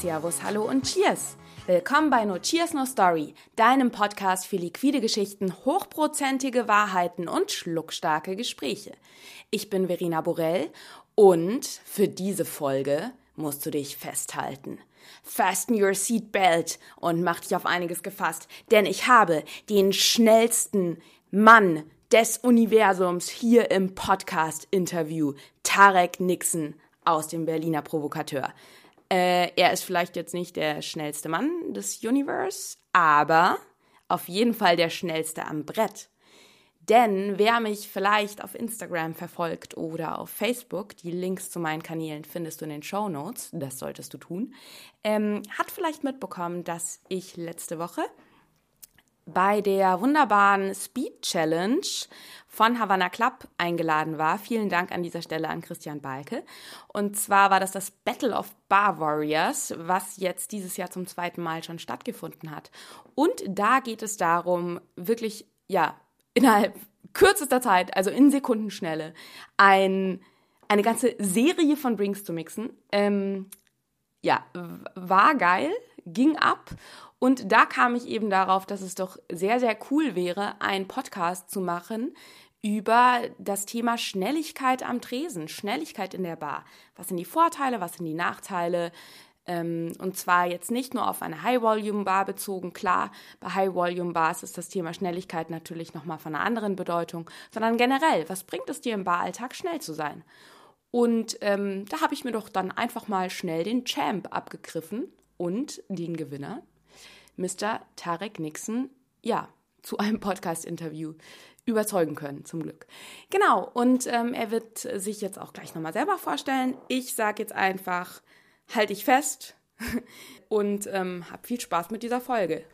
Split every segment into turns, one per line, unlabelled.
Servus, Hallo und Cheers! Willkommen bei No Cheers No Story, deinem Podcast für liquide Geschichten, hochprozentige Wahrheiten und schluckstarke Gespräche. Ich bin Verena Borell und für diese Folge musst du dich festhalten. Fasten your seatbelt und mach dich auf einiges gefasst, denn ich habe den schnellsten Mann des Universums hier im Podcast-Interview, Tarek Nixon aus dem Berliner Provokateur. Äh, er ist vielleicht jetzt nicht der schnellste Mann des Universe, aber auf jeden Fall der schnellste am Brett. Denn wer mich vielleicht auf Instagram verfolgt oder auf Facebook, die Links zu meinen Kanälen findest du in den Show Notes, das solltest du tun, ähm, hat vielleicht mitbekommen, dass ich letzte Woche bei der wunderbaren Speed Challenge von Havana Club eingeladen war. Vielen Dank an dieser Stelle an Christian Balke. Und zwar war das das Battle of Bar Warriors, was jetzt dieses Jahr zum zweiten Mal schon stattgefunden hat. Und da geht es darum, wirklich, ja, innerhalb kürzester Zeit, also in Sekundenschnelle, ein, eine ganze Serie von Drinks zu mixen. Ähm, ja, war geil, ging ab und da kam ich eben darauf, dass es doch sehr, sehr cool wäre, einen Podcast zu machen, über das Thema Schnelligkeit am Tresen, Schnelligkeit in der Bar. Was sind die Vorteile, was sind die Nachteile? Ähm, und zwar jetzt nicht nur auf eine High-Volume-Bar bezogen. Klar, bei High-Volume-Bars ist das Thema Schnelligkeit natürlich nochmal von einer anderen Bedeutung, sondern generell, was bringt es dir im Baralltag, schnell zu sein? Und ähm, da habe ich mir doch dann einfach mal schnell den Champ abgegriffen und den Gewinner, Mr. Tarek Nixon, ja, zu einem Podcast-Interview überzeugen können, zum Glück. Genau, und ähm, er wird sich jetzt auch gleich nochmal selber vorstellen. Ich sage jetzt einfach, halte ich fest und ähm, hab viel Spaß mit dieser Folge.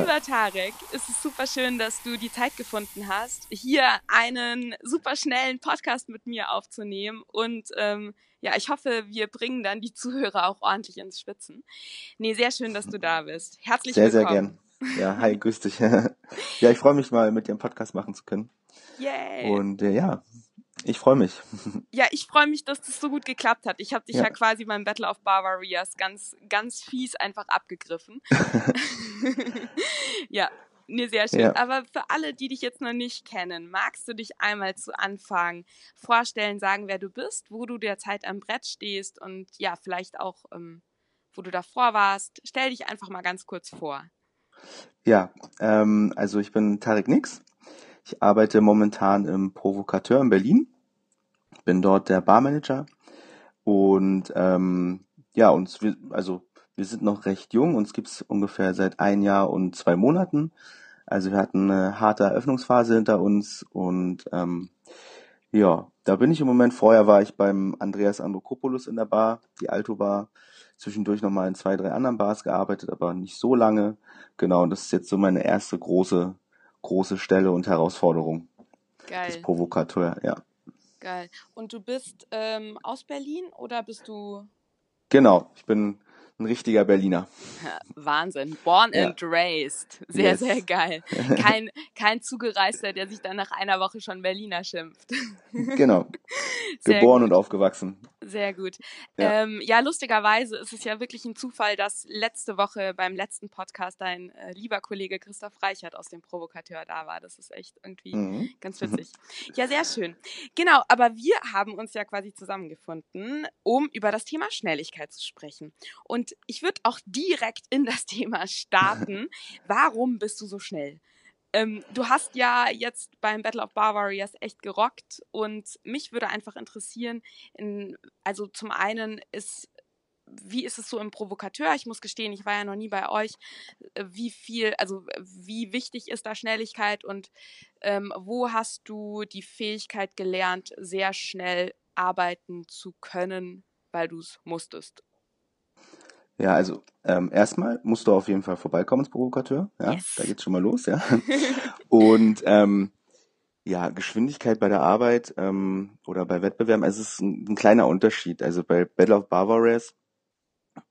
Lieber Tarek, es ist super schön, dass du die Zeit gefunden hast, hier einen super schnellen Podcast mit mir aufzunehmen. Und ähm, ja, ich hoffe, wir bringen dann die Zuhörer auch ordentlich ins Schwitzen. Nee, sehr schön, dass du da bist. Herzlich
sehr,
willkommen.
Sehr, sehr gern. Ja, hi, grüß dich. ja, ich freue mich mal, mit dir einen Podcast machen zu können.
Yay.
Und äh, ja, ich freue mich.
Ja, ich freue mich, dass das so gut geklappt hat. Ich habe dich ja. ja. quasi beim Battle of Barbarias ganz, ganz fies einfach abgegriffen. ja, nee, sehr schön. Ja. Aber für alle, die dich jetzt noch nicht kennen, magst du dich einmal zu Anfang vorstellen, sagen, wer du bist, wo du derzeit am Brett stehst und ja, vielleicht auch, ähm, wo du davor warst. Stell dich einfach mal ganz kurz vor.
Ja, ähm, also ich bin Tarek Nix. Ich arbeite momentan im Provokateur in Berlin, bin dort der Barmanager und ähm, ja, uns also wir sind noch recht jung, uns gibt's ungefähr seit ein Jahr und zwei Monaten. Also wir hatten eine harte Eröffnungsphase hinter uns und ähm, ja, da bin ich im Moment. Vorher war ich beim Andreas Androkopoulos in der Bar, die Alto Bar. Zwischendurch nochmal in zwei, drei anderen Bars gearbeitet, aber nicht so lange. Genau, und das ist jetzt so meine erste große große Stelle und Herausforderung.
Geil.
Das Provokateur, ja.
Geil. Und du bist ähm, aus Berlin oder bist du?
Genau, ich bin ein richtiger Berliner.
Wahnsinn. Born ja. and raised. Sehr, yes. sehr geil. Kein, kein Zugereister, der sich dann nach einer Woche schon Berliner schimpft.
Genau. Geboren gut. und aufgewachsen.
Sehr gut. Ja. Ähm, ja. lustigerweise ist es ja wirklich ein Zufall, dass letzte Woche beim letzten Podcast dein äh, lieber Kollege Christoph Reichert aus dem Provokateur da war. Das ist echt irgendwie mhm. ganz witzig. Ja, sehr schön. Genau, aber wir haben uns ja quasi zusammengefunden, um über das Thema Schnelligkeit zu sprechen. Und ich würde auch direkt in das Thema starten. Warum bist du so schnell? Ähm, du hast ja jetzt beim Battle of Bar Warriors echt gerockt und mich würde einfach interessieren, in, also zum einen ist wie ist es so im Provokateur? Ich muss gestehen, ich war ja noch nie bei euch. Äh, wie viel, also wie wichtig ist da Schnelligkeit und ähm, wo hast du die Fähigkeit gelernt, sehr schnell arbeiten zu können, weil du es musstest?
Ja, also ähm, erstmal musst du auf jeden Fall vorbeikommen ins Provokateur. Ja, yes. da geht's schon mal los, ja. Und ähm, ja, Geschwindigkeit bei der Arbeit ähm, oder bei Wettbewerben, also es ist ein, ein kleiner Unterschied. Also bei Battle of Barbaras,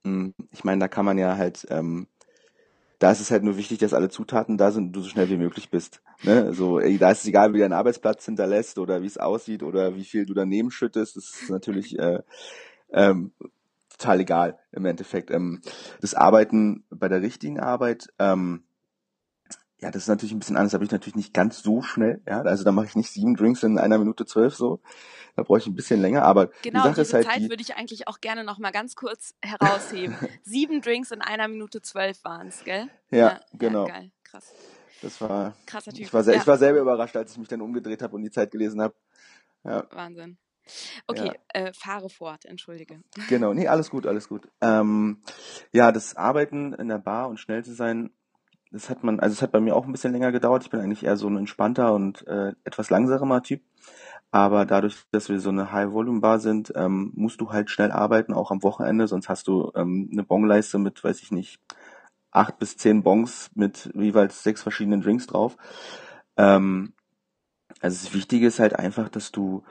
hm, ich meine, da kann man ja halt ähm, da ist es halt nur wichtig, dass alle Zutaten da sind und du so schnell wie möglich bist. Ne? So, ey, da ist es egal, wie dein Arbeitsplatz hinterlässt oder wie es aussieht oder wie viel du daneben schüttest. Das ist natürlich äh, ähm, total egal im Endeffekt. Ähm, das Arbeiten bei der richtigen Arbeit, ähm, ja, das ist natürlich ein bisschen anders. Da bin ich natürlich nicht ganz so schnell. Ja, also da mache ich nicht sieben Drinks in einer Minute zwölf so. Da brauche ich ein bisschen länger. Aber
genau,
die Sache
diese
ist halt
Zeit
die,
würde ich eigentlich auch gerne noch mal ganz kurz herausheben. sieben Drinks in einer Minute zwölf waren es, gell?
Ja, genau.
geil, krass.
Das war.
Krasser Typ.
Ich war, sehr,
Ja.
ich war selber überrascht, als ich mich dann umgedreht habe und die Zeit gelesen habe. Ja,
Wahnsinn. Okay, äh, fahre fort, entschuldige.
genau. Nee, alles gut, alles gut. Ähm, ja, das Arbeiten in der Bar und schnell zu sein, das hat man, also es hat bei mir auch ein bisschen länger gedauert. Ich bin eigentlich eher so ein entspannter und äh, etwas langsamer Typ. Aber dadurch, dass wir so eine High-Volume-Bar sind, ähm, musst du halt schnell arbeiten, auch am Wochenende, sonst hast du ähm, eine Bongleiste mit, weiß ich nicht, acht bis zehn Bongs mit jeweils sechs verschiedenen Drinks drauf. Ähm, also das Wichtige ist halt einfach, dass du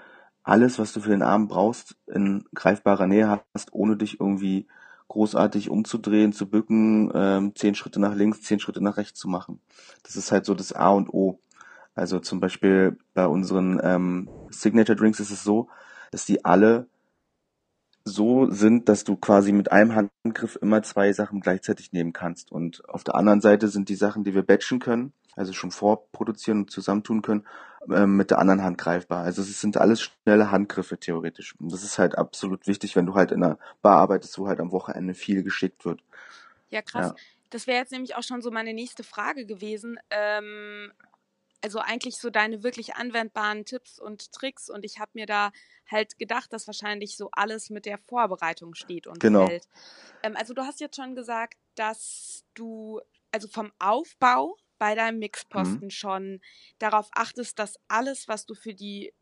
alles, was du für den Abend brauchst, in greifbarer Nähe hast, ohne dich irgendwie großartig umzudrehen, zu bücken, ähm, zehn Schritte nach links, zehn Schritte nach rechts zu machen. Das ist halt so das A und O. Also zum Beispiel bei unseren ähm, Signature Drinks ist es so, dass die alle so sind, dass du quasi mit einem Handgriff immer zwei Sachen gleichzeitig nehmen kannst. Und auf der anderen Seite sind die Sachen, die wir batchen können, also schon vorproduzieren und zusammentun können, ähm, mit der anderen Hand greifbar. Also es sind alles schnelle Handgriffe theoretisch. Und das ist halt absolut wichtig, wenn du halt in einer Bar arbeitest, wo halt am Wochenende viel geschickt wird.
Ja, krass.
Ja.
Das wäre jetzt nämlich auch schon so meine nächste Frage gewesen. Ähm, also eigentlich so deine wirklich anwendbaren Tipps und Tricks. Und ich habe mir da halt gedacht, dass wahrscheinlich so alles mit der Vorbereitung steht und
Genau.
fällt. Ähm, also du hast jetzt schon gesagt, dass du also vom Aufbau bei deinem Mixposten schon darauf achtest, dass alles, was du für die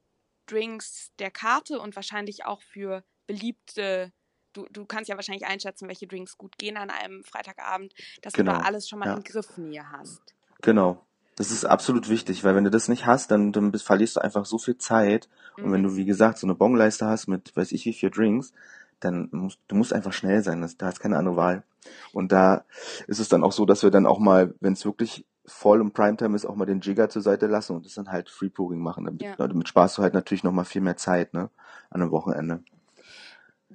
Drinks der Karte und wahrscheinlich auch für beliebte, du, du kannst ja wahrscheinlich einschätzen, welche Drinks gut gehen an einem Freitagabend, dass du
Genau,
da alles schon mal
ja.
in Griffnähe hast.
Genau. Das ist absolut wichtig, weil wenn du das nicht hast, dann, dann bist- verlierst du einfach so viel Zeit. Und wenn
Mhm.
du, wie gesagt, so eine Bongleiste hast mit weiß ich wie viel Drinks, dann musst du musst einfach schnell sein. Das, da hast keine andere Wahl. Und da ist es dann auch so, dass wir dann auch mal, wenn es wirklich voll im Primetime ist, auch mal den Jigger zur Seite lassen und das dann halt Free Pouring machen. Damit,
Ja.
damit sparst du halt natürlich noch mal viel mehr Zeit, ne, an einem Wochenende.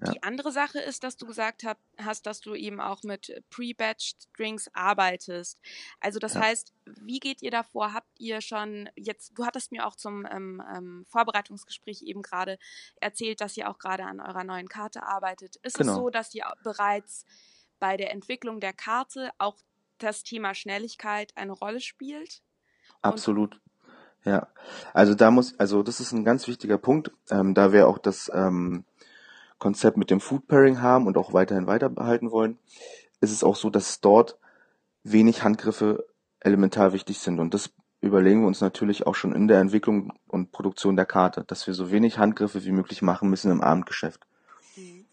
Ja.
Die andere Sache ist, dass du gesagt hab, hast, dass du eben auch mit pre-batched Drinks arbeitest. Also das
Ja.
heißt, wie geht ihr davor? Habt ihr schon jetzt, du hattest mir auch zum ähm, ähm, Vorbereitungsgespräch eben gerade erzählt, dass ihr auch gerade an eurer neuen Karte arbeitet. Ist
Genau.
es so, dass ihr bereits bei der Entwicklung der Karte auch das Thema Schnelligkeit eine Rolle spielt?
Absolut. Ja. Also da muss, also das ist ein ganz wichtiger Punkt, ähm, da wir auch das ähm, Konzept mit dem Food Pairing haben und auch weiterhin weiter behalten wollen, ist es auch so, dass dort wenig Handgriffe elementar wichtig sind. Und das überlegen wir uns natürlich auch schon in der Entwicklung und Produktion der Karte, dass wir so wenig Handgriffe wie möglich machen müssen im Abendgeschäft.
Mhm.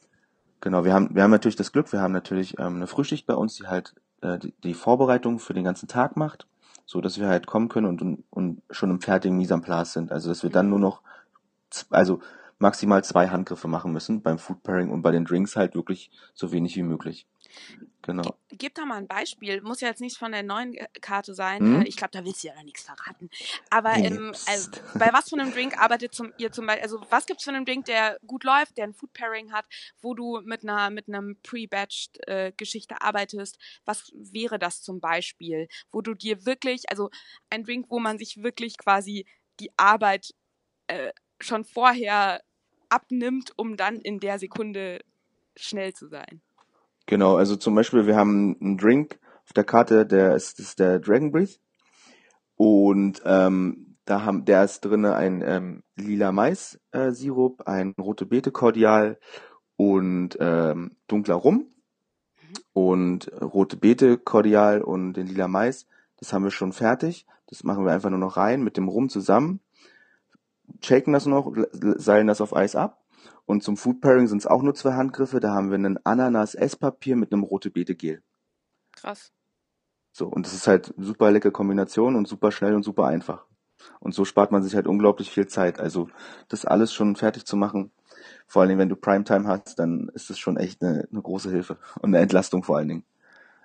Genau, wir haben, wir haben natürlich das Glück, wir haben natürlich ähm, eine Frühschicht bei uns, die halt äh, die, Vorbereitung für den ganzen Tag macht, so dass wir halt kommen können und, und, schon im fertigen Mise en sind. Also dass wir dann nur noch, also maximal zwei Handgriffe machen müssen beim Food Pairing und bei den Drinks halt wirklich so wenig wie möglich. Genau.
Gib da mal ein Beispiel. Muss ja jetzt nicht von der neuen äh, Karte sein.
Hm?
Äh, Ich glaube, da willst du ja noch nichts verraten. Aber ähm, also, bei was von einem Drink arbeitet zum, ihr zum Beispiel, also was gibt's von einem Drink, der gut läuft, der ein Food Pairing hat, wo du mit einer mit einem pre-batched äh, Geschichte arbeitest? Was wäre das zum Beispiel, wo du dir wirklich, also ein Drink, wo man sich wirklich quasi die Arbeit äh, schon vorher abnimmt, um dann in der Sekunde schnell zu sein?
Genau, also zum Beispiel, wir haben einen Drink auf der Karte, der ist, das ist der Dragon Breath. Und ähm, da haben, der ist drinne ein ähm, lila Mais äh, Sirup, ein rote Beete Kordial und ähm, dunkler Rum. Und äh, rote Beete Kordial und den lila Mais, das haben wir schon fertig. Das machen wir einfach nur noch rein mit dem Rum zusammen. Shaken das noch, seilen das auf Eis ab. Und zum Food Pairing sind es auch nur zwei Handgriffe. Da haben wir einen Ananas-Esspapier mit einem rote Beete Gel.
Krass.
So, und das ist halt eine super leckere Kombination und super schnell und super einfach. Und so spart man sich halt unglaublich viel Zeit. Also das alles schon fertig zu machen, vor allen Dingen, wenn du Primetime hast, dann ist das schon echt eine, eine große Hilfe und eine Entlastung vor allen Dingen.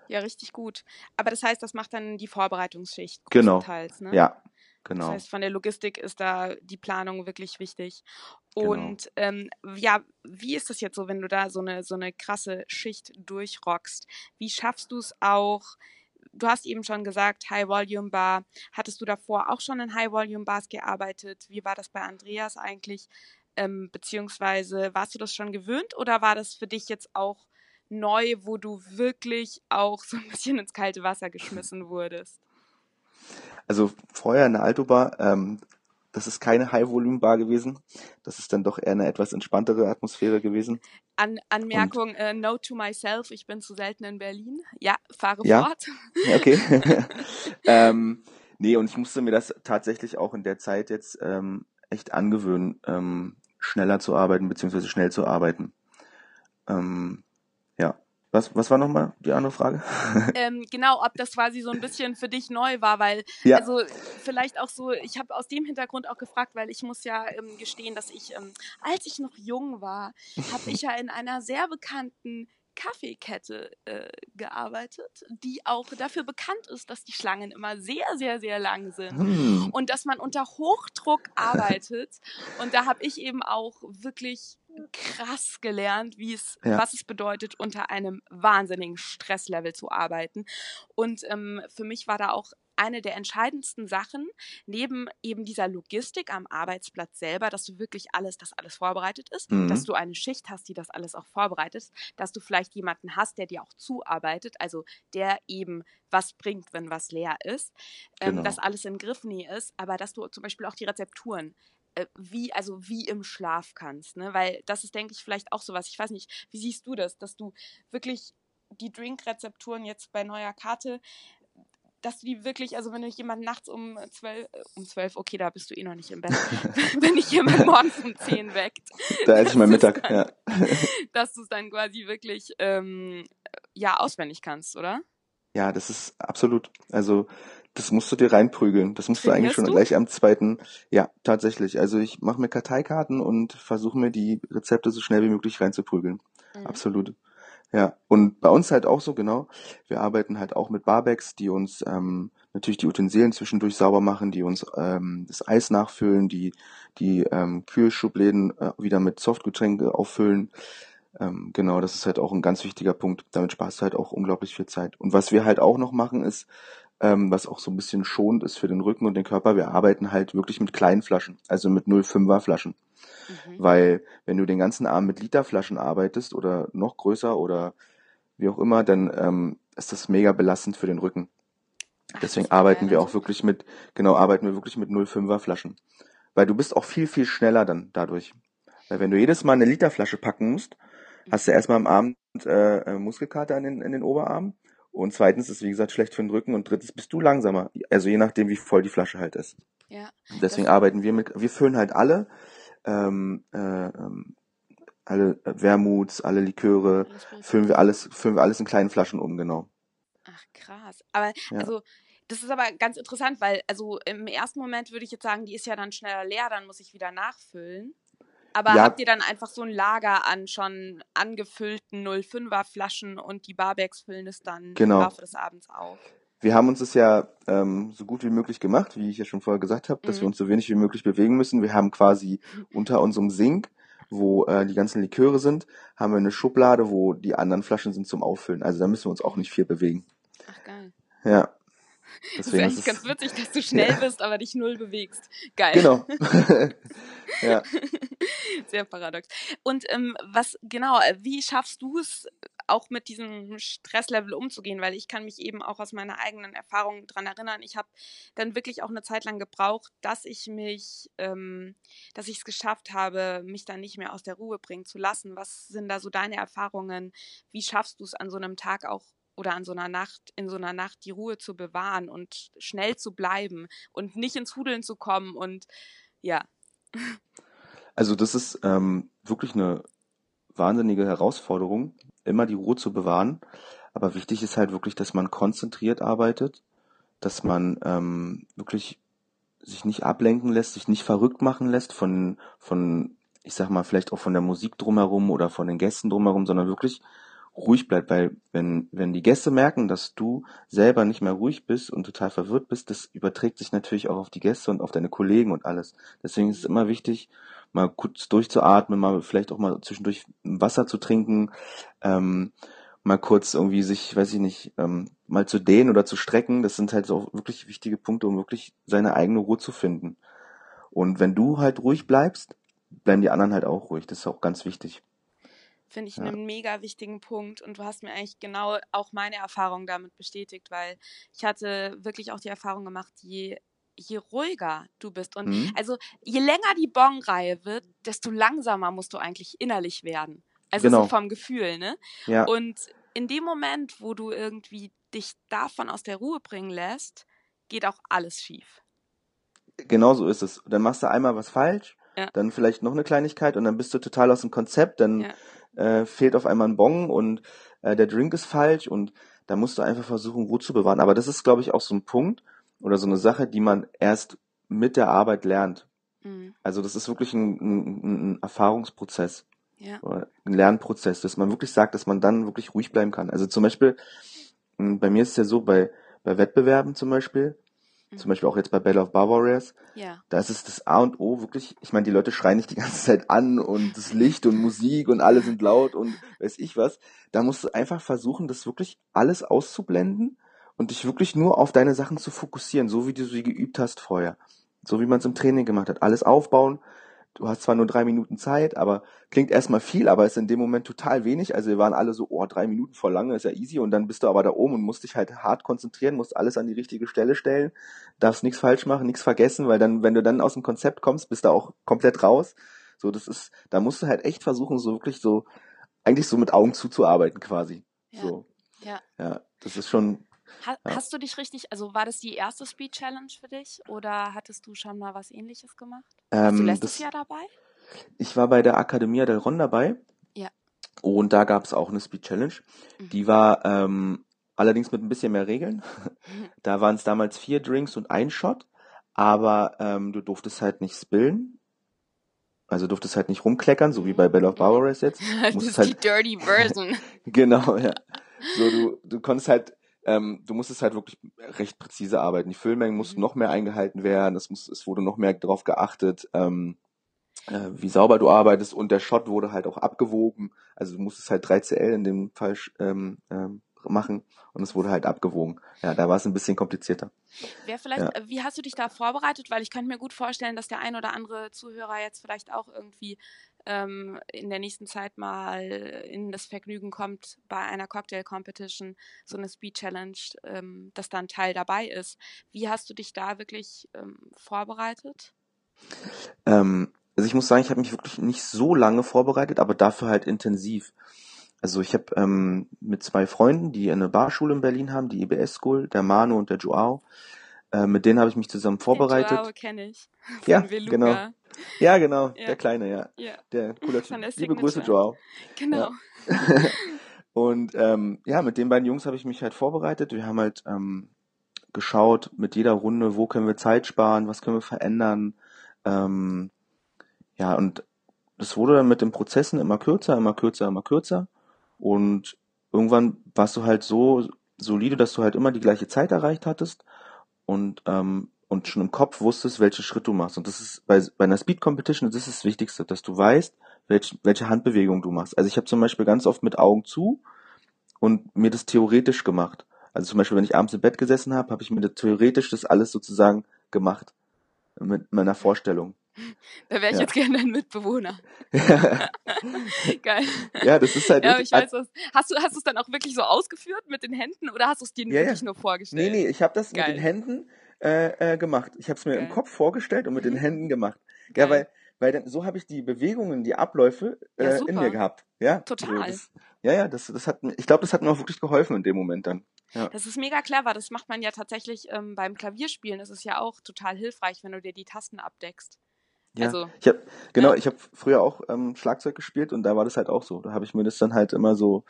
Ja, richtig gut. Aber das heißt, das macht dann die Vorbereitungsschicht
Genau.
ne?
Ja,
Das
genau.
heißt, von der Logistik ist da die Planung wirklich wichtig.
Genau.
Und ähm, ja, wie ist das jetzt so, wenn du da so eine, so eine krasse Schicht durchrockst? Wie schaffst du es auch? Du hast eben schon gesagt, High Volume Bar. Hattest du davor auch schon in High Volume Bars gearbeitet? Wie war das bei Andreas eigentlich? Ähm, beziehungsweise warst du das schon gewöhnt oder war das für dich jetzt auch neu, wo du wirklich auch so ein bisschen ins kalte Wasser geschmissen wurdest?
Also vorher in der Alto Bar, ähm, das ist keine High-Volume-Bar gewesen. Das ist dann doch eher eine etwas entspanntere Atmosphäre gewesen.
An Anmerkung, äh, note to myself, ich bin zu selten in Berlin. Ja, fahre
Ja.
fort.
Okay. ähm, nee, und ich musste mir das tatsächlich auch in der Zeit jetzt ähm, echt angewöhnen, ähm, schneller zu arbeiten, beziehungsweise schnell zu arbeiten. Ähm. Was, was war nochmal die andere Frage?
ähm, genau, ob das quasi so ein bisschen für dich neu war, weil,
Ja.
also vielleicht auch so, ich habe aus dem Hintergrund auch gefragt, weil ich muss ja ähm, gestehen, dass ich, ähm, als ich noch jung war, habe ich ja in einer sehr bekannten Kaffeekette äh, gearbeitet, die auch dafür bekannt ist, dass die Schlangen immer sehr, sehr, sehr lang sind.
Hm.
und dass man unter Hochdruck arbeitet. Und da habe ich eben auch wirklich krass gelernt, wie es,
Ja.
was es bedeutet, unter einem wahnsinnigen Stresslevel zu arbeiten. Und ähm, für mich war da auch eine der entscheidendsten Sachen, neben eben dieser Logistik am Arbeitsplatz selber, dass du wirklich alles, dass alles vorbereitet ist,
Mhm.
dass du eine Schicht hast, die das alles auch vorbereitet, dass du vielleicht jemanden hast, der dir auch zuarbeitet, also der eben was bringt, wenn was leer ist, ähm,
Genau.
dass alles in Griffnähe ist, aber dass du zum Beispiel auch die Rezepturen äh, wie, also wie im Schlaf kannst, ne? Weil das ist, denke ich, vielleicht auch sowas. Ich weiß nicht, wie siehst du das, dass du wirklich die Drink-Rezepturen jetzt bei neuer Karte, dass du die wirklich, also wenn du jemanden nachts um zwölf, äh, um zwölf, okay, da bist du eh noch nicht im Bett, wenn dich jemand morgens um zehn weckt,
Da esse ich
ist
Mittag,
dann-
ja.
dass du es dann quasi wirklich, ähm, ja, auswendig kannst, oder?
Ja, das ist absolut. Also, das musst du dir reinprügeln. Das musst du eigentlich schon
du?
gleich am zweiten. Ja, tatsächlich. Also ich mache mir Karteikarten und versuche mir die Rezepte so schnell wie möglich reinzuprügeln.
Mhm.
Absolut. Ja, und bei uns halt auch so, genau. Wir arbeiten halt auch mit Barbecks, die uns ähm, natürlich die Utensilien zwischendurch sauber machen, die uns ähm, das Eis nachfüllen, die die ähm, Kühlschubläden äh, wieder mit Softgetränke auffüllen. Ähm, genau, das ist halt auch ein ganz wichtiger Punkt. Damit sparst du halt auch unglaublich viel Zeit. Und was wir halt auch noch machen ist, ähm, was auch so ein bisschen schonend ist für den Rücken und den Körper, wir arbeiten halt wirklich mit kleinen Flaschen, also mit 0,5er Flaschen.
Mhm.
Weil wenn du den ganzen Abend mit Literflaschen arbeitest oder noch größer oder wie auch immer, dann ähm, ist das mega belastend für den Rücken.
Ach,
Deswegen
war
arbeiten wir auch wirklich mit, genau, arbeiten wir wirklich mit 0,5er Flaschen. Weil du bist auch viel, viel schneller dann dadurch. Weil wenn du jedes Mal eine Literflasche packen musst, hast du erstmal am Abend äh, äh, Muskelkater in den, in den Oberarmen. Und zweitens ist, wie gesagt, schlecht für den Rücken. Und drittens bist du langsamer. Also je nachdem, wie voll die Flasche halt ist.
Ja,
Deswegen arbeiten wir mit, wir füllen halt alle, ähm, äh, ähm, alle Wermuts, alle Liköre, füllen wir alles, füllen wir alles in kleinen Flaschen um, genau.
Ach krass. Aber
Ja.
also das ist aber ganz interessant, weil also im ersten Moment würde ich jetzt sagen, die ist ja dann schneller leer, dann muss ich wieder nachfüllen. Aber
Ja.
habt ihr dann einfach so ein Lager an schon angefüllten 05er Flaschen und die Barbecks füllen es dann
Genau.
im Laufe des Abends auf?
Wir haben uns das ja ähm, so gut wie möglich gemacht, wie ich ja schon vorher gesagt habe, dass
Mhm.
wir uns so wenig wie möglich bewegen müssen. Wir haben quasi unter unserem Sink, wo äh, die ganzen Liköre sind, haben wir eine Schublade, wo die anderen Flaschen sind zum Auffüllen. Also da müssen wir uns auch nicht viel bewegen.
Ach geil.
Ja.
Das ist
Deswegen
eigentlich
ist
ganz
es,
witzig, dass du schnell
Ja.
bist, aber dich null bewegst. Geil.
genau. ja.
Sehr paradox. Und ähm, was genau, äh, wie schaffst du es auch mit diesem Stresslevel umzugehen? Weil ich kann mich eben auch aus meiner eigenen Erfahrung dran erinnern. Ich habe dann wirklich auch eine Zeit lang gebraucht, dass ich mich, ähm, dass ich es geschafft habe, mich dann nicht mehr aus der Ruhe bringen zu lassen. Was sind da so deine Erfahrungen? Wie schaffst du es an so einem Tag auch oder an so einer Nacht, in so einer Nacht die Ruhe zu bewahren und schnell zu bleiben und nicht ins Hudeln zu kommen und ja.
Also das ist ähm, wirklich eine wahnsinnige Herausforderung, immer die Ruhe zu bewahren. Aber wichtig ist halt wirklich, dass man konzentriert arbeitet, dass man ähm, wirklich sich nicht ablenken lässt, sich nicht verrückt machen lässt von, von, ich sag mal, vielleicht auch von der Musik drumherum oder von den Gästen drumherum, sondern wirklich ruhig bleibt, weil wenn, wenn die Gäste merken, dass du selber nicht mehr ruhig bist und total verwirrt bist, das überträgt sich natürlich auch auf die Gäste und auf deine Kollegen und alles. Deswegen ist es immer wichtig, mal kurz durchzuatmen, mal vielleicht auch mal zwischendurch Wasser zu trinken, ähm, mal kurz irgendwie sich, weiß ich nicht, ähm, mal zu dehnen oder zu strecken. Das sind halt so wirklich wichtige Punkte, um wirklich seine eigene Ruhe zu finden. Und wenn du halt ruhig bleibst, bleiben die anderen halt auch ruhig. Das ist auch ganz wichtig.
Finde ich ja. einen mega wichtigen Punkt und du hast mir eigentlich genau auch meine Erfahrung damit bestätigt, weil ich hatte wirklich auch die Erfahrung gemacht, je, je ruhiger du bist und mhm. also je länger die Bong-Reihe wird, desto langsamer musst du eigentlich innerlich werden. Also genau. so vom Gefühl, ne? Ja. Und in dem Moment, wo du irgendwie dich davon aus der Ruhe bringen lässt, geht auch alles schief.
Genau so ist es. Dann machst du einmal was falsch, ja. dann vielleicht noch eine Kleinigkeit und dann bist du total aus dem Konzept, dann ja äh, fehlt auf einmal ein Bon und äh, der Drink ist falsch und da musst du einfach versuchen, Ruhe zu bewahren. Aber das ist, glaube ich, auch so ein Punkt oder so eine Sache, die man erst mit der Arbeit lernt. Mhm. Also das ist wirklich ein, ein, ein Erfahrungsprozess. Ja. Oder ein Lernprozess, dass man wirklich sagt, dass man dann wirklich ruhig bleiben kann. Also zum Beispiel, bei mir ist es ja so, bei, bei Wettbewerben zum Beispiel, zum Beispiel auch jetzt bei Battle of Bar Warriors. Ja. Da ist es das A und O wirklich, ich meine, die Leute schreien nicht die ganze Zeit an und das Licht und Musik und alle sind laut und weiß ich was. Da musst du einfach versuchen, das wirklich alles auszublenden und dich wirklich nur auf deine Sachen zu fokussieren, so wie du sie geübt hast vorher. So wie man es im Training gemacht hat. Alles aufbauen, du hast zwar nur drei Minuten Zeit, aber klingt erstmal viel, aber ist in dem Moment total wenig. Also wir waren alle so, oh, drei Minuten voll lange, ist ja easy. Und dann bist du aber da oben und musst dich halt hart konzentrieren, musst alles an die richtige Stelle stellen, darfst nichts falsch machen, nichts vergessen, weil dann, wenn du dann aus dem Konzept kommst, bist du auch komplett raus. So, das ist, da musst du halt echt versuchen, so wirklich so, eigentlich so mit Augen zuzuarbeiten quasi. Ja. So. Ja. Ja, das ist schon,
ha ja. Hast du dich richtig, also war das die erste Speed Challenge für dich oder hattest du schon mal was ähnliches gemacht? Ähm, Warst du letztes das, Jahr dabei?
Ich war bei der Academia del Ron dabei. Ja. Und da gab es auch eine Speed Challenge. Mhm. Die war ähm, allerdings mit ein bisschen mehr Regeln. Mhm. Da waren es damals vier Drinks und ein Shot, aber ähm, du durftest halt nicht spillen. Also durftest halt nicht rumkleckern, so wie bei Bell of Bowers jetzt.
das ist halt, die dirty Version.
genau, ja. So, du, du konntest halt ähm, du musstest halt wirklich recht präzise arbeiten. Die Füllmengen mussten mhm. noch mehr eingehalten werden, es, muss, es wurde noch mehr darauf geachtet, ähm, äh, wie sauber du arbeitest und der Shot wurde halt auch abgewogen. Also du musstest halt 3CL in dem Fall ähm, ähm, machen und es wurde halt abgewogen. Ja, da war es ein bisschen komplizierter.
Wer vielleicht, ja. Äh, wie hast du dich da vorbereitet? Weil ich könnte mir gut vorstellen, dass der ein oder andere Zuhörer jetzt vielleicht auch irgendwie ähm, in der nächsten Zeit mal in das Vergnügen kommt, bei einer Cocktail Competition, so eine Speed Challenge, ähm, dass da ein Teil dabei ist. Wie hast du dich da wirklich ähm, vorbereitet?
Ähm, also ich muss sagen, ich habe mich wirklich nicht so lange vorbereitet, aber dafür halt intensiv. Also ich habe ähm, mit zwei Freunden, die eine Barschule in Berlin haben, die IBS School, der Manu und der Joao, äh, mit denen habe ich mich zusammen vorbereitet. Den
kenne ich.
ja, Veluga. genau. Ja, genau, ja. der Kleine, ja. ja. Der coole Typ. Liebe Grüße, Joao.
Genau.
Ja. und ähm, ja, mit den beiden Jungs habe ich mich halt vorbereitet. Wir haben halt ähm, geschaut mit jeder Runde, wo können wir Zeit sparen, was können wir verändern. Ähm, ja, und das wurde dann mit den Prozessen immer kürzer, immer kürzer, immer kürzer. Und irgendwann warst du halt so solide, dass du halt immer die gleiche Zeit erreicht hattest. Und ähm, und schon im Kopf wusstest, welchen Schritt du machst. Und das ist bei, bei einer Speed Competition, das ist das Wichtigste, dass du weißt, welch, welche Handbewegung du machst. Also ich habe zum Beispiel ganz oft mit Augen zu und mir das theoretisch gemacht. Also zum Beispiel, wenn ich abends im Bett gesessen habe, habe ich mir das theoretisch das alles sozusagen gemacht mit meiner Vorstellung.
Da wäre ich ja. jetzt gerne dein Mitbewohner. Geil.
Ja, das ist halt.
Ja, ich weiß was. Hast du, hast du es dann auch wirklich so ausgeführt mit den Händen oder hast du es dir ja, wirklich ja. nur vorgestellt?
Nee, nee, ich habe das Geil. mit den Händen äh, äh, gemacht. Ich habe es mir Geil. im Kopf vorgestellt und mit den mhm. Händen gemacht. Geil. Ja, weil, weil dann, so habe ich die Bewegungen, die Abläufe äh, ja, in mir gehabt. Ja,
total.
So, das, ja, ja, das, das hat, ich glaube, das hat mir auch wirklich geholfen in dem Moment dann. Ja.
Das ist mega clever. Das macht man ja tatsächlich ähm, beim Klavierspielen. Das ist ja auch total hilfreich, wenn du dir die Tasten abdeckst.
Ja, also, ich habe genau, ja. ich habe früher auch ähm, Schlagzeug gespielt und da war das halt auch so. Da habe ich mir das dann halt immer so,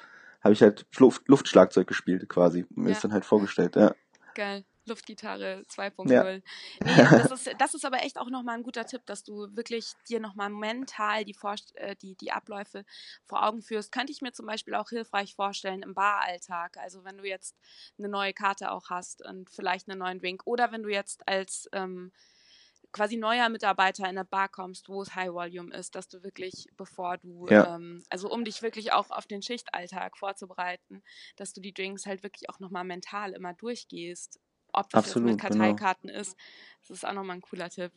habe ich halt Luft, Luftschlagzeug gespielt quasi, mir ja. das dann halt vorgestellt. Ja.
Geil. Luftgitarre 2.0. Ja. Nee, das ist, das ist aber echt auch nochmal ein guter Tipp, dass du wirklich dir nochmal mental die, Vor äh, die, die Abläufe vor Augen führst. Könnte ich mir zum Beispiel auch hilfreich vorstellen im Baralltag. Also wenn du jetzt eine neue Karte auch hast und vielleicht einen neuen Drink oder wenn du jetzt als ähm, quasi neuer Mitarbeiter in eine Bar kommst, wo es High Volume ist, dass du wirklich, bevor du, ja. ähm, also um dich wirklich auch auf den Schichtalltag vorzubereiten, dass du die Drinks halt wirklich auch nochmal mental immer durchgehst. Ob das Absolut, mit genau. Karteikarten genau. ist, das ist auch nochmal ein cooler Tipp.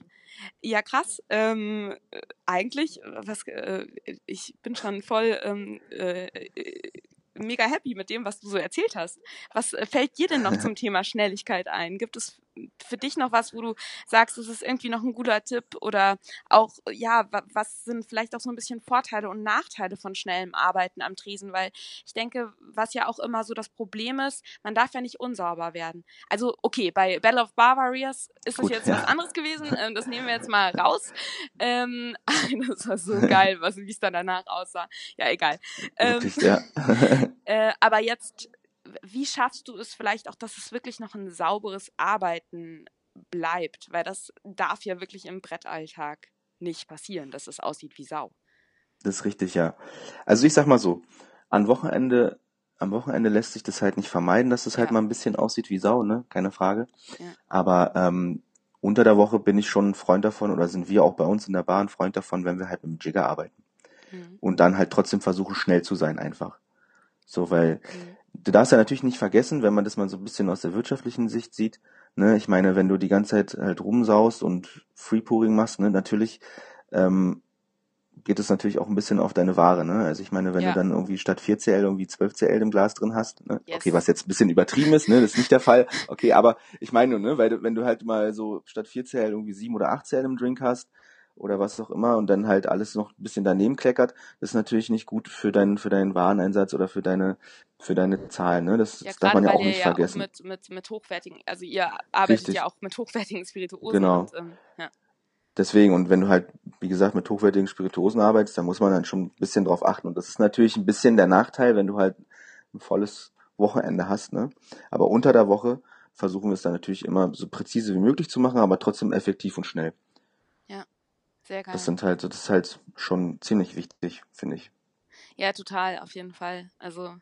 Ja, krass. Ähm, äh, eigentlich, was, äh, ich bin schon voll ähm, äh, mega happy mit dem, was du so erzählt hast. Was äh, fällt dir denn noch zum Thema Schnelligkeit ein? Gibt es für dich noch was, wo du sagst, es ist irgendwie noch ein guter Tipp oder auch, ja, was sind vielleicht auch so ein bisschen Vorteile und Nachteile von schnellem Arbeiten am Tresen? Weil ich denke, was ja auch immer so das Problem ist, man darf ja nicht unsauber werden. Also, okay, bei Battle of Barbarians ist das jetzt ja. was anderes gewesen, ähm, das nehmen wir jetzt mal raus. Ähm, das war so geil, was, wie es dann danach aussah. Ja, egal. Ähm, Wirklich, ja. äh, aber jetzt wie schaffst du es vielleicht auch, dass es wirklich noch ein sauberes Arbeiten bleibt? Weil das darf ja wirklich im Brettalltag nicht passieren, dass es aussieht wie Sau.
Das ist richtig, ja. Also ich sag mal so, am Wochenende, am Wochenende lässt sich das halt nicht vermeiden, dass es halt mal ein bisschen aussieht wie Sau, ne? Keine Frage. Ja. Aber ähm, unter der Woche bin ich schon ein Freund davon, oder sind wir auch bei uns in der Bar ein Freund davon, wenn wir halt mit dem Jigger arbeiten. Mhm. Und dann halt trotzdem versuchen, schnell zu sein einfach. So, weil mhm du darfst ja natürlich nicht vergessen, wenn man das mal so ein bisschen aus der wirtschaftlichen Sicht sieht, ne, ich meine, wenn du die ganze Zeit halt rumsaust und Freepouring machst, ne, natürlich ähm, geht es natürlich auch ein bisschen auf deine Ware, ne? Also ich meine, wenn ja. du dann irgendwie statt 4CL irgendwie 12CL im Glas drin hast, ne? Yes. okay, was jetzt ein bisschen übertrieben ist, ne? Das ist nicht der Fall. Okay, aber ich meine, ne, weil du, wenn du halt mal so statt 4CL irgendwie 7 oder 8CL im Drink hast, oder was auch immer und dann halt alles noch ein bisschen daneben kleckert, das ist natürlich nicht gut für deinen für deinen Wareneinsatz oder für deine für deine Zahlen, ne? Das, ja, das darf man ja auch nicht ja vergessen.
Auch mit, mit, mit hochwertigen, also ihr arbeitet Richtig. ja auch mit hochwertigen Spirituosen.
Genau. Und, ähm, ja. Deswegen, und wenn du halt, wie gesagt, mit hochwertigen Spirituosen arbeitest, dann muss man dann schon ein bisschen drauf achten. Und das ist natürlich ein bisschen der Nachteil, wenn du halt ein volles Wochenende hast, ne? Aber unter der Woche versuchen wir es dann natürlich immer so präzise wie möglich zu machen, aber trotzdem effektiv und schnell.
Sehr geil.
Das sind halt, das ist halt schon ziemlich wichtig, finde ich.
Ja, total, auf jeden Fall. Also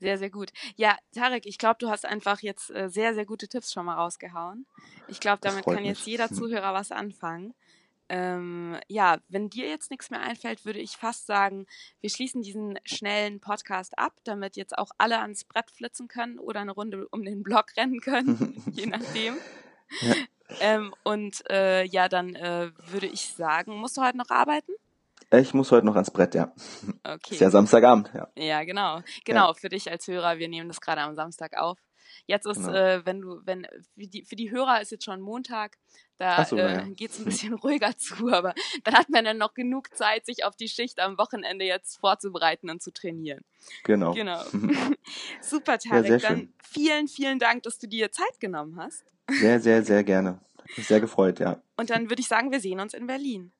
sehr, sehr gut. Ja, Tarek, ich glaube, du hast einfach jetzt äh, sehr, sehr gute Tipps schon mal rausgehauen. Ich glaube, damit kann jetzt jeder Zuhörer was anfangen. Ähm, ja, wenn dir jetzt nichts mehr einfällt, würde ich fast sagen, wir schließen diesen schnellen Podcast ab, damit jetzt auch alle ans Brett flitzen können oder eine Runde um den Block rennen können, je nachdem. Ja. Ähm, und äh, ja, dann äh, würde ich sagen, musst du heute noch arbeiten?
Ich muss heute noch ans Brett, ja. Okay. Ist ja Samstagabend, ja.
Ja, genau. Genau, ja. für dich als Hörer, wir nehmen das gerade am Samstag auf. Jetzt ist, genau. äh, wenn du, wenn, für die, für die Hörer ist jetzt schon Montag, da so, äh, ja. geht es ein bisschen ruhiger zu, aber dann hat man dann noch genug Zeit, sich auf die Schicht am Wochenende jetzt vorzubereiten und zu trainieren.
Genau.
Genau. Super, Tarek. Ja, dann vielen, vielen Dank, dass du dir Zeit genommen hast.
Sehr, sehr, sehr gerne. Sehr gefreut, ja.
Und dann würde ich sagen, wir sehen uns in Berlin.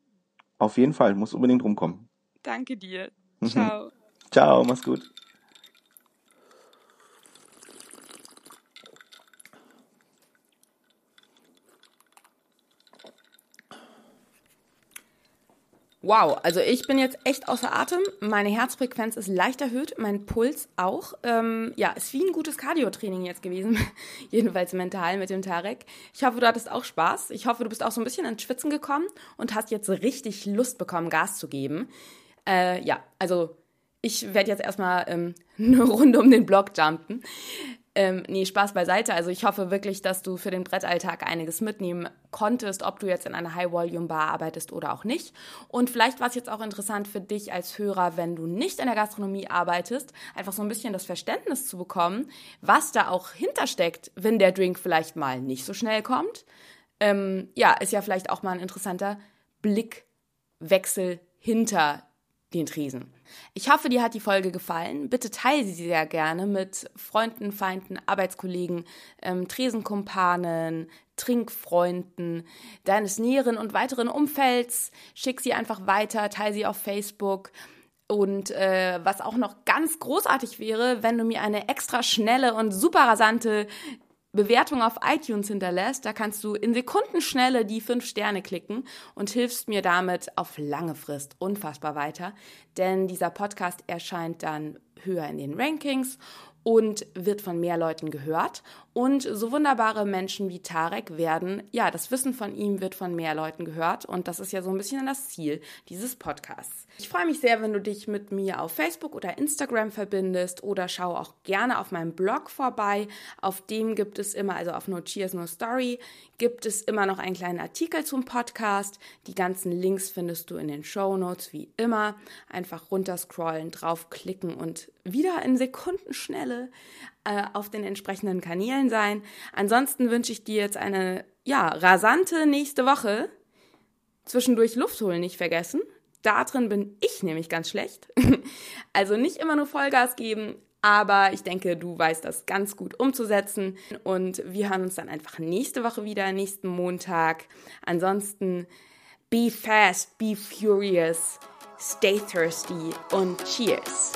Auf jeden Fall, muss unbedingt rumkommen.
Danke dir. Ciao.
Ciao, mach's gut.
Wow, also ich bin jetzt echt außer Atem. Meine Herzfrequenz ist leicht erhöht, mein Puls auch. Ähm, ja, ist wie ein gutes Cardio-Training jetzt gewesen, jedenfalls mental mit dem Tarek. Ich hoffe, du hattest auch Spaß. Ich hoffe, du bist auch so ein bisschen ins Schwitzen gekommen und hast jetzt richtig Lust bekommen, Gas zu geben. Äh, ja, also ich werde jetzt erstmal ähm, eine Runde um den Block jumpen. Ähm, nee, Spaß beiseite. Also ich hoffe wirklich, dass du für den Brettalltag einiges mitnehmen konntest, ob du jetzt in einer High-Volume-Bar arbeitest oder auch nicht. Und vielleicht war es jetzt auch interessant für dich als Hörer, wenn du nicht in der Gastronomie arbeitest, einfach so ein bisschen das Verständnis zu bekommen, was da auch hintersteckt, wenn der Drink vielleicht mal nicht so schnell kommt. Ähm, ja, ist ja vielleicht auch mal ein interessanter Blickwechsel hinter den Tresen. Ich hoffe, dir hat die Folge gefallen. Bitte teile sie sehr gerne mit Freunden, Feinden, Arbeitskollegen, ähm, Tresenkumpanen, Trinkfreunden, deines näheren und weiteren Umfelds. Schick sie einfach weiter, teile sie auf Facebook. Und äh, was auch noch ganz großartig wäre, wenn du mir eine extra schnelle und super rasante Bewertung auf iTunes hinterlässt, da kannst du in Sekundenschnelle die fünf Sterne klicken und hilfst mir damit auf lange Frist unfassbar weiter, denn dieser Podcast erscheint dann höher in den Rankings und wird von mehr Leuten gehört. Und so wunderbare Menschen wie Tarek werden, ja, das Wissen von ihm wird von mehr Leuten gehört. Und das ist ja so ein bisschen das Ziel dieses Podcasts. Ich freue mich sehr, wenn du dich mit mir auf Facebook oder Instagram verbindest oder schau auch gerne auf meinem Blog vorbei. Auf dem gibt es immer, also auf No Cheers, No Story, gibt es immer noch einen kleinen Artikel zum Podcast. Die ganzen Links findest du in den Show Notes wie immer. Einfach runterscrollen, draufklicken und wieder in Sekundenschnelle äh, auf den entsprechenden Kanälen sein. Ansonsten wünsche ich dir jetzt eine ja, rasante nächste Woche. Zwischendurch Luft holen nicht vergessen. Da drin bin ich nämlich ganz schlecht. also nicht immer nur Vollgas geben, aber ich denke, du weißt das ganz gut umzusetzen. Und wir hören uns dann einfach nächste Woche wieder, nächsten Montag. Ansonsten, be fast, be furious, stay thirsty und cheers.